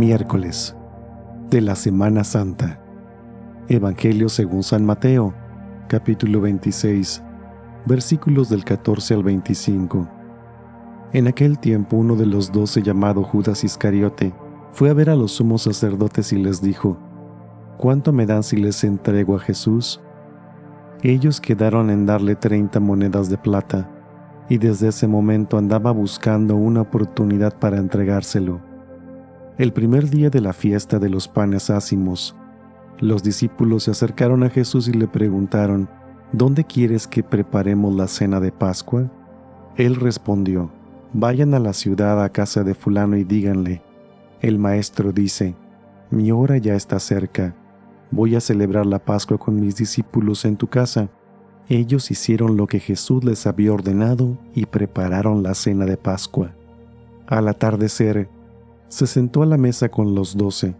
Miércoles de la Semana Santa. Evangelio según San Mateo, capítulo 26, versículos del 14 al 25. En aquel tiempo uno de los doce llamado Judas Iscariote fue a ver a los sumos sacerdotes y les dijo, ¿Cuánto me dan si les entrego a Jesús? Ellos quedaron en darle treinta monedas de plata, y desde ese momento andaba buscando una oportunidad para entregárselo. El primer día de la fiesta de los panes ácimos, los discípulos se acercaron a Jesús y le preguntaron, ¿Dónde quieres que preparemos la cena de Pascua? Él respondió, Vayan a la ciudad a casa de fulano y díganle, el maestro dice, mi hora ya está cerca, voy a celebrar la Pascua con mis discípulos en tu casa. Ellos hicieron lo que Jesús les había ordenado y prepararon la cena de Pascua. Al atardecer, se sentó a la mesa con los doce,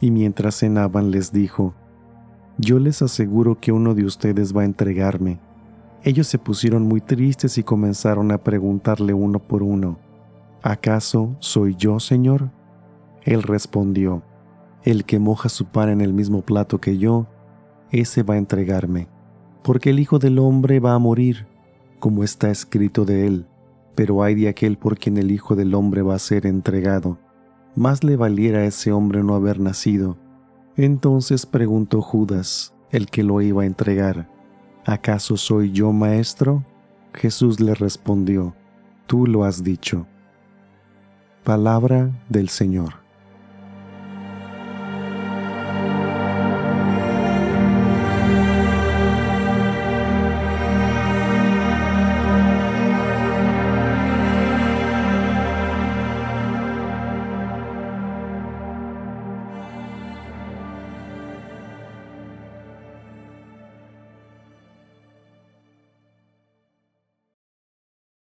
y mientras cenaban les dijo, Yo les aseguro que uno de ustedes va a entregarme. Ellos se pusieron muy tristes y comenzaron a preguntarle uno por uno, ¿acaso soy yo, Señor? Él respondió, El que moja su pan en el mismo plato que yo, ese va a entregarme, porque el Hijo del Hombre va a morir, como está escrito de él, pero hay de aquel por quien el Hijo del Hombre va a ser entregado más le valiera a ese hombre no haber nacido. Entonces preguntó Judas, el que lo iba a entregar, ¿acaso soy yo maestro? Jesús le respondió, Tú lo has dicho. Palabra del Señor.